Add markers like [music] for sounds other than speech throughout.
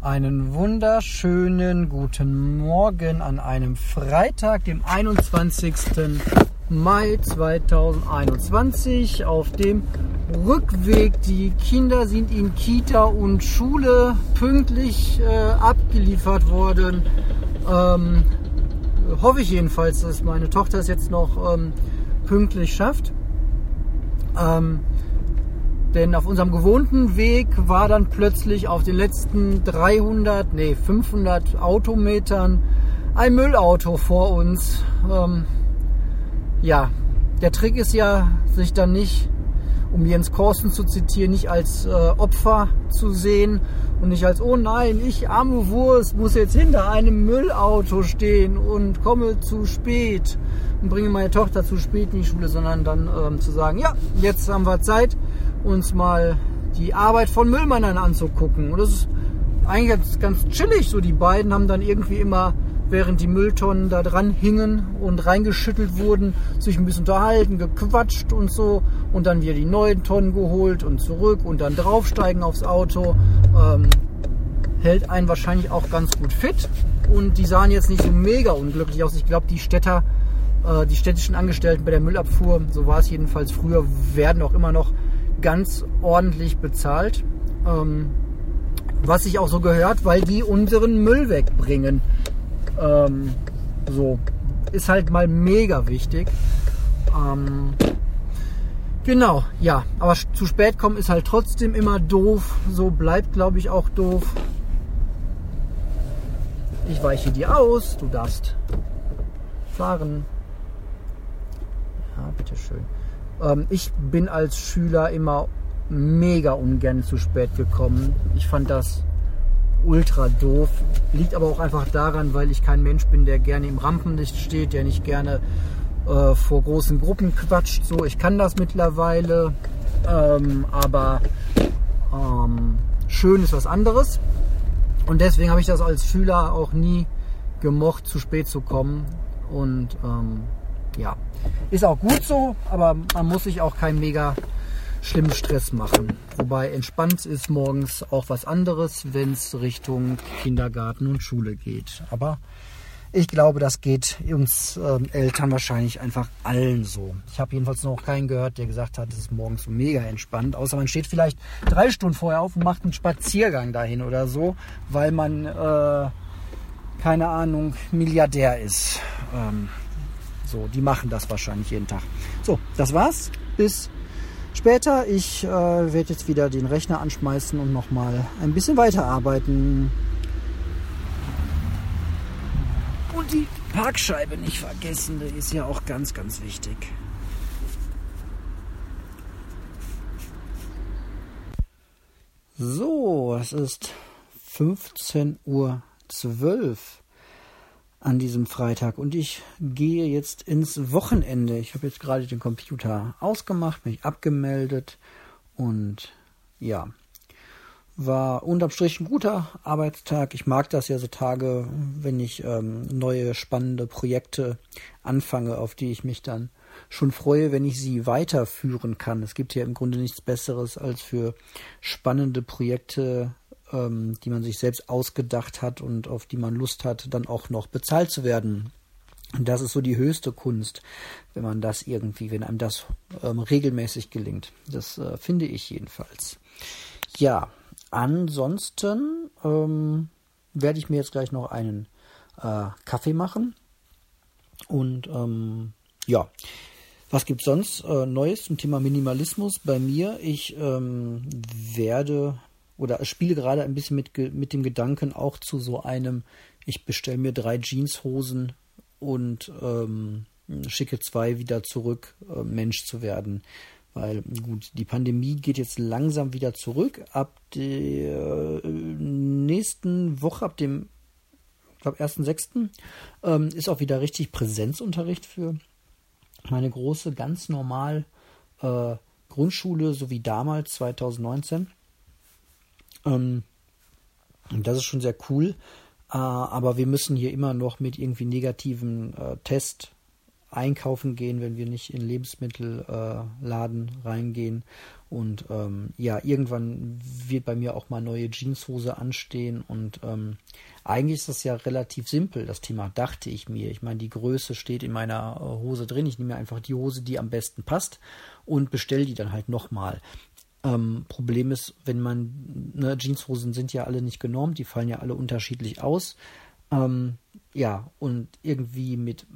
Einen wunderschönen guten Morgen an einem Freitag, dem 21. Mai 2021 auf dem Rückweg. Die Kinder sind in Kita und Schule pünktlich äh, abgeliefert worden. Ähm, hoffe ich jedenfalls, dass meine Tochter es jetzt noch ähm, pünktlich schafft. Ähm, denn auf unserem gewohnten Weg war dann plötzlich auf den letzten 300, nee 500 Autometern ein Müllauto vor uns. Ähm, ja, der Trick ist ja, sich dann nicht, um Jens Korsen zu zitieren, nicht als äh, Opfer zu sehen und nicht als, oh nein, ich arme Wurst muss jetzt hinter einem Müllauto stehen und komme zu spät und bringe meine Tochter zu spät in die Schule, sondern dann ähm, zu sagen, ja, jetzt haben wir Zeit uns mal die Arbeit von Müllmännern anzugucken. Und das ist eigentlich ganz, ganz chillig. So die beiden haben dann irgendwie immer, während die Mülltonnen da dran hingen und reingeschüttelt wurden, sich ein bisschen unterhalten, gequatscht und so. Und dann wieder die neuen Tonnen geholt und zurück und dann draufsteigen aufs Auto. Ähm, hält einen wahrscheinlich auch ganz gut fit. Und die sahen jetzt nicht so mega unglücklich aus. Ich glaube, die Städter, äh, die städtischen Angestellten bei der Müllabfuhr, so war es jedenfalls früher, werden auch immer noch ganz ordentlich bezahlt. Ähm, was sich auch so gehört, weil die unseren Müll wegbringen. Ähm, so ist halt mal mega wichtig. Ähm, genau, ja, aber zu spät kommen ist halt trotzdem immer doof. So bleibt, glaube ich, auch doof. Ich weiche dir aus, du darfst fahren. Ja, bitteschön. Ähm, ich bin als Schüler immer mega ungern zu spät gekommen. Ich fand das ultra doof. Liegt aber auch einfach daran, weil ich kein Mensch bin, der gerne im Rampenlicht steht, der nicht gerne äh, vor großen Gruppen quatscht. So, ich kann das mittlerweile, ähm, aber ähm, schön ist was anderes. Und deswegen habe ich das als Schüler auch nie gemocht, zu spät zu kommen. Und ähm, ja, ist auch gut so, aber man muss sich auch keinen mega schlimmen Stress machen. Wobei entspannt ist morgens auch was anderes, wenn es Richtung Kindergarten und Schule geht. Aber ich glaube, das geht uns äh, Eltern wahrscheinlich einfach allen so. Ich habe jedenfalls noch keinen gehört, der gesagt hat, es ist morgens so mega entspannt. Außer man steht vielleicht drei Stunden vorher auf und macht einen Spaziergang dahin oder so, weil man, äh, keine Ahnung, Milliardär ist. Ähm, so, die machen das wahrscheinlich jeden Tag. So, das war's. Bis später. Ich äh, werde jetzt wieder den Rechner anschmeißen und nochmal ein bisschen weiterarbeiten. Und die Parkscheibe nicht vergessen, die ist ja auch ganz, ganz wichtig. So, es ist 15.12 Uhr an diesem Freitag und ich gehe jetzt ins Wochenende. Ich habe jetzt gerade den Computer ausgemacht, mich abgemeldet und ja, war unterm Strich ein guter Arbeitstag. Ich mag das ja so Tage, wenn ich ähm, neue spannende Projekte anfange, auf die ich mich dann schon freue, wenn ich sie weiterführen kann. Es gibt ja im Grunde nichts Besseres als für spannende Projekte ähm, die man sich selbst ausgedacht hat und auf die man Lust hat, dann auch noch bezahlt zu werden. Und das ist so die höchste Kunst, wenn man das irgendwie, wenn einem das ähm, regelmäßig gelingt. Das äh, finde ich jedenfalls. Ja, ansonsten ähm, werde ich mir jetzt gleich noch einen äh, Kaffee machen. Und ähm, ja, was gibt sonst äh, Neues zum Thema Minimalismus bei mir? Ich ähm, werde oder spiele gerade ein bisschen mit, mit dem Gedanken auch zu so einem, ich bestelle mir drei Jeanshosen und ähm, schicke zwei wieder zurück, äh, Mensch zu werden. Weil gut, die Pandemie geht jetzt langsam wieder zurück. Ab der äh, nächsten Woche, ab dem, ich glaube, 1.6. Ähm, ist auch wieder richtig Präsenzunterricht für meine große, ganz normal äh, Grundschule, so wie damals 2019. Ähm, das ist schon sehr cool. Äh, aber wir müssen hier immer noch mit irgendwie negativen äh, Test einkaufen gehen, wenn wir nicht in Lebensmittelladen äh, reingehen. Und ähm, ja, irgendwann wird bei mir auch mal neue Jeanshose anstehen. Und ähm, eigentlich ist das ja relativ simpel, das Thema, dachte ich mir. Ich meine, die Größe steht in meiner äh, Hose drin. Ich nehme einfach die Hose, die am besten passt und bestelle die dann halt nochmal. Ähm, Problem ist, wenn man, ne, Jeanshosen sind ja alle nicht genormt, die fallen ja alle unterschiedlich aus. Ähm, ja, und irgendwie mit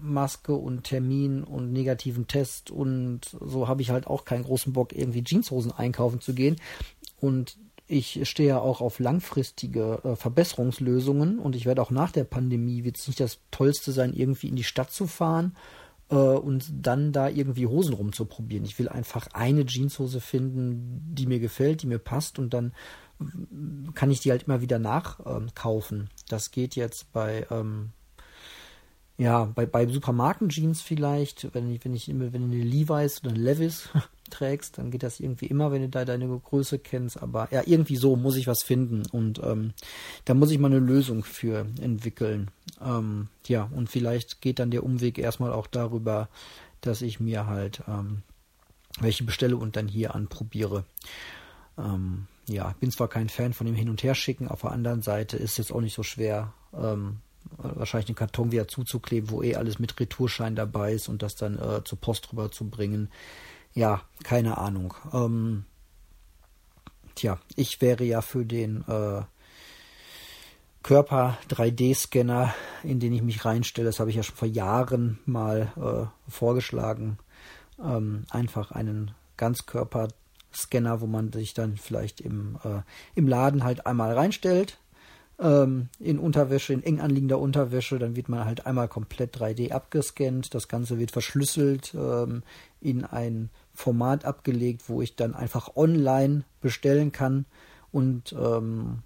Maske und Termin und negativen Test und so habe ich halt auch keinen großen Bock, irgendwie Jeanshosen einkaufen zu gehen. Und ich stehe ja auch auf langfristige äh, Verbesserungslösungen und ich werde auch nach der Pandemie, wird es nicht das Tollste sein, irgendwie in die Stadt zu fahren äh, und dann da irgendwie Hosen rumzuprobieren. Ich will einfach eine Jeanshose finden, die mir gefällt, die mir passt und dann kann ich die halt immer wieder nachkaufen. Ähm, das geht jetzt bei ähm, ja, bei, bei Supermarken-Jeans vielleicht, wenn ich, wenn ich immer, wenn eine Levi's oder eine Levis trägst, dann geht das irgendwie immer, wenn du da deine Größe kennst. Aber ja, irgendwie so muss ich was finden und ähm, da muss ich mal eine Lösung für entwickeln. Ähm, ja, und vielleicht geht dann der Umweg erstmal auch darüber, dass ich mir halt ähm, welche bestelle und dann hier anprobiere. Ähm, ja, bin zwar kein Fan von dem Hin- und Herschicken, auf der anderen Seite ist es jetzt auch nicht so schwer, ähm, wahrscheinlich den Karton wieder zuzukleben, wo eh alles mit Retourschein dabei ist und das dann äh, zur Post rüber zu bringen. Ja, keine Ahnung. Ähm, tja, ich wäre ja für den äh, Körper 3D-Scanner, in den ich mich reinstelle, das habe ich ja schon vor Jahren mal äh, vorgeschlagen, ähm, einfach einen Ganzkörper-Scanner, wo man sich dann vielleicht im, äh, im Laden halt einmal reinstellt, ähm, in Unterwäsche, in eng anliegender Unterwäsche. Dann wird man halt einmal komplett 3D abgescannt. Das Ganze wird verschlüsselt ähm, in ein Format abgelegt, wo ich dann einfach online bestellen kann und ähm,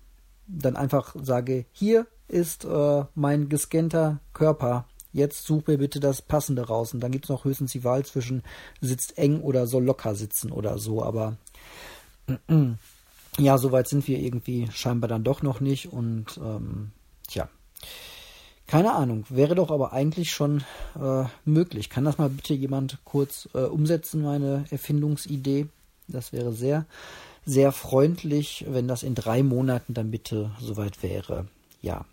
dann einfach sage, hier ist äh, mein gescannter Körper. Jetzt such mir bitte das Passende raus. Und dann gibt es noch höchstens die Wahl zwischen sitzt eng oder soll locker sitzen oder so. Aber ja, soweit sind wir irgendwie scheinbar dann doch noch nicht. Und ähm, tja, keine Ahnung. Wäre doch aber eigentlich schon äh, möglich. Kann das mal bitte jemand kurz äh, umsetzen, meine Erfindungsidee? Das wäre sehr, sehr freundlich, wenn das in drei Monaten dann bitte soweit wäre. Ja.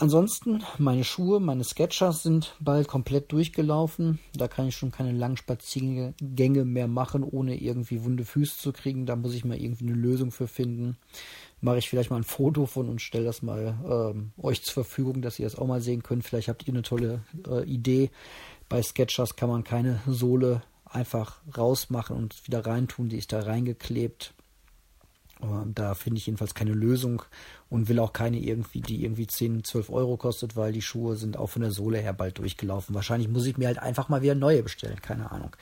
Ansonsten, meine Schuhe, meine Sketchers sind bald komplett durchgelaufen. Da kann ich schon keine langen Spaziergänge mehr machen, ohne irgendwie wunde Füße zu kriegen. Da muss ich mal irgendwie eine Lösung für finden. Mache ich vielleicht mal ein Foto von und stelle das mal ähm, euch zur Verfügung, dass ihr das auch mal sehen könnt. Vielleicht habt ihr eine tolle äh, Idee. Bei Sketchers kann man keine Sohle einfach rausmachen und wieder reintun. Die ist da reingeklebt. Da finde ich jedenfalls keine Lösung und will auch keine irgendwie, die irgendwie 10, 12 Euro kostet, weil die Schuhe sind auch von der Sohle her bald durchgelaufen. Wahrscheinlich muss ich mir halt einfach mal wieder neue bestellen, keine Ahnung.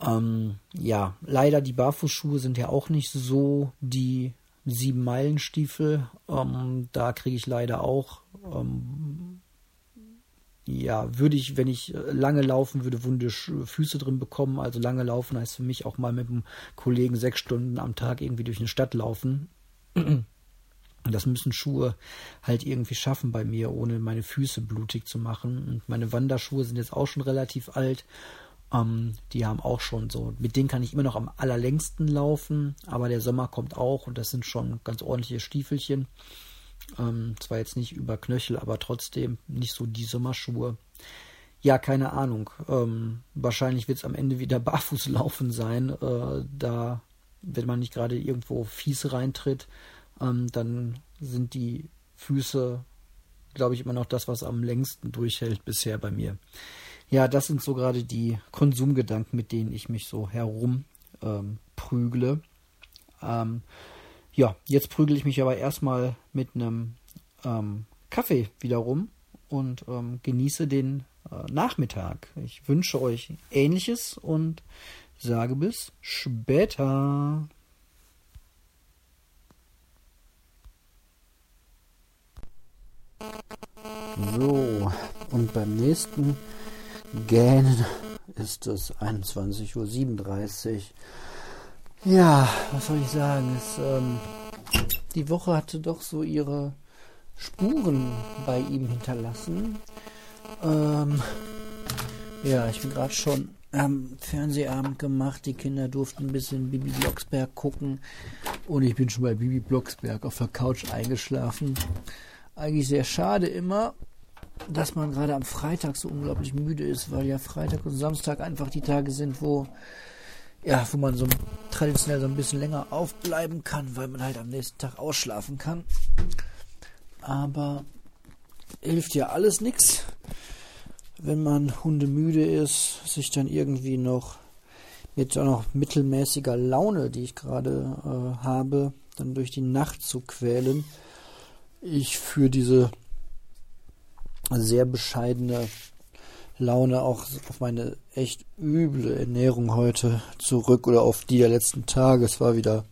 Ähm, ja, leider die Barfußschuhe sind ja auch nicht so die sieben Meilenstiefel. Ähm, da kriege ich leider auch ähm, ja, würde ich, wenn ich äh, lange laufen würde, wunde Füße drin bekommen. Also lange laufen heißt für mich auch mal mit einem Kollegen sechs Stunden am Tag irgendwie durch eine Stadt laufen. Und das müssen Schuhe halt irgendwie schaffen bei mir, ohne meine Füße blutig zu machen. Und meine Wanderschuhe sind jetzt auch schon relativ alt. Ähm, die haben auch schon so, mit denen kann ich immer noch am allerlängsten laufen, aber der Sommer kommt auch und das sind schon ganz ordentliche Stiefelchen. Ähm, zwar jetzt nicht über Knöchel, aber trotzdem nicht so die Sommerschuhe. Ja, keine Ahnung. Ähm, wahrscheinlich wird es am Ende wieder [laughs] Barfußlaufen sein. Äh, da, wenn man nicht gerade irgendwo fies reintritt, ähm, dann sind die Füße, glaube ich, immer noch das, was am längsten durchhält bisher bei mir. Ja, das sind so gerade die Konsumgedanken, mit denen ich mich so herum ähm, prügle. Ähm, ja, jetzt prügel ich mich aber erstmal mit einem ähm, Kaffee wieder rum und ähm, genieße den äh, Nachmittag. Ich wünsche euch ähnliches und sage bis später. So, und beim nächsten Gähnen ist es 21.37 Uhr. Ja, was soll ich sagen? Es, ähm, die Woche hatte doch so ihre Spuren bei ihm hinterlassen. Ähm, Ja, ich bin gerade schon am Fernsehabend gemacht. Die Kinder durften ein bisschen Bibi Blocksberg gucken. Und ich bin schon bei Bibi Blocksberg auf der Couch eingeschlafen. Eigentlich sehr schade immer, dass man gerade am Freitag so unglaublich müde ist, weil ja Freitag und Samstag einfach die Tage sind, wo ja, wo man so traditionell so ein bisschen länger aufbleiben kann, weil man halt am nächsten Tag ausschlafen kann. Aber hilft ja alles nichts wenn man hundemüde ist, sich dann irgendwie noch mit auch noch mittelmäßiger Laune, die ich gerade äh, habe, dann durch die Nacht zu quälen. Ich führe diese sehr bescheidene Laune auch auf meine echt üble Ernährung heute zurück oder auf die der letzten Tage. Es war wieder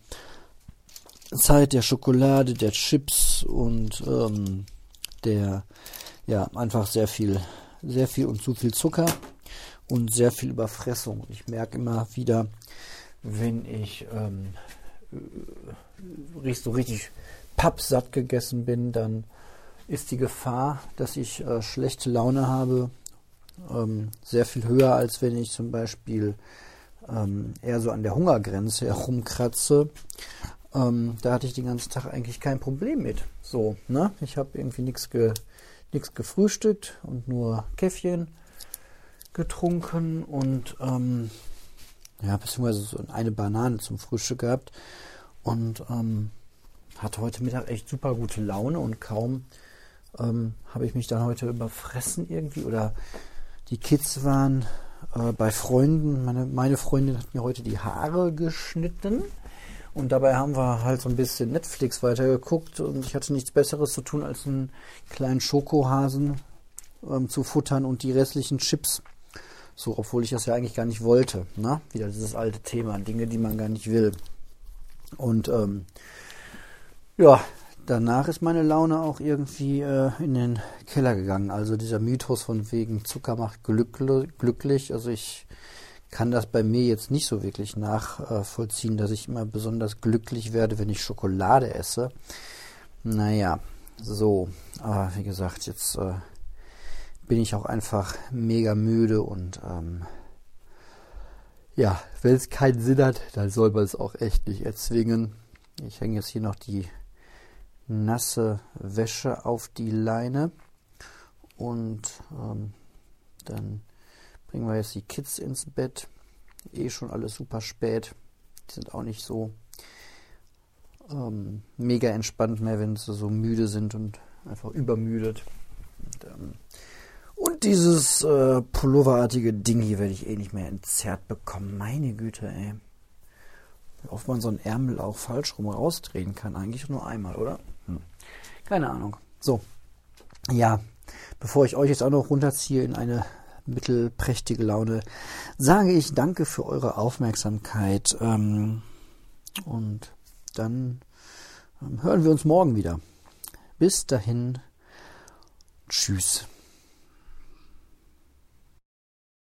Zeit der Schokolade, der Chips und ähm, der ja einfach sehr viel sehr viel und zu viel Zucker und sehr viel Überfressung. Ich merke immer wieder, wenn ich ähm, so richtig pappsatt gegessen bin, dann ist die Gefahr, dass ich äh, schlechte Laune habe, ähm, sehr viel höher, als wenn ich zum Beispiel ähm, eher so an der Hungergrenze herumkratze. Ähm, da hatte ich den ganzen Tag eigentlich kein Problem mit. So, ne? Ich habe irgendwie nichts ge gefrühstückt und nur Käffchen getrunken und ähm, ja, beziehungsweise so eine Banane zum Frühstück gehabt und ähm, hatte heute Mittag echt super gute Laune und kaum ähm, habe ich mich dann heute überfressen irgendwie oder die Kids waren äh, bei Freunden. Meine, meine Freundin hat mir heute die Haare geschnitten und dabei haben wir halt so ein bisschen Netflix weitergeguckt und ich hatte nichts Besseres zu tun, als einen kleinen Schokohasen ähm, zu futtern und die restlichen Chips. So, obwohl ich das ja eigentlich gar nicht wollte. Ne? Wieder dieses alte Thema, Dinge, die man gar nicht will. Und ähm, ja, danach ist meine Laune auch irgendwie äh, in den Keller gegangen. Also dieser Mythos von wegen Zucker macht glücklich. Also ich kann das bei mir jetzt nicht so wirklich nachvollziehen, dass ich immer besonders glücklich werde, wenn ich Schokolade esse. Naja, so. Aber wie gesagt, jetzt äh, bin ich auch einfach mega müde und ähm, ja, wenn es keinen Sinn hat, dann soll man es auch echt nicht erzwingen. Ich hänge jetzt hier noch die nasse Wäsche auf die Leine und ähm, dann Bringen wir jetzt die Kids ins Bett. Eh schon alles super spät. Die sind auch nicht so ähm, mega entspannt mehr, wenn sie so müde sind und einfach übermüdet. Und, ähm, und dieses äh, pulloverartige Ding hier werde ich eh nicht mehr entzerrt bekommen. Meine Güte, ey. Wie oft man so einen Ärmel auch falsch rum rausdrehen kann. Eigentlich nur einmal, oder? Keine Ahnung. So. Ja, bevor ich euch jetzt auch noch runterziehe in eine mittelprächtige Laune, sage ich danke für eure Aufmerksamkeit ähm, und dann ähm, hören wir uns morgen wieder. Bis dahin, tschüss.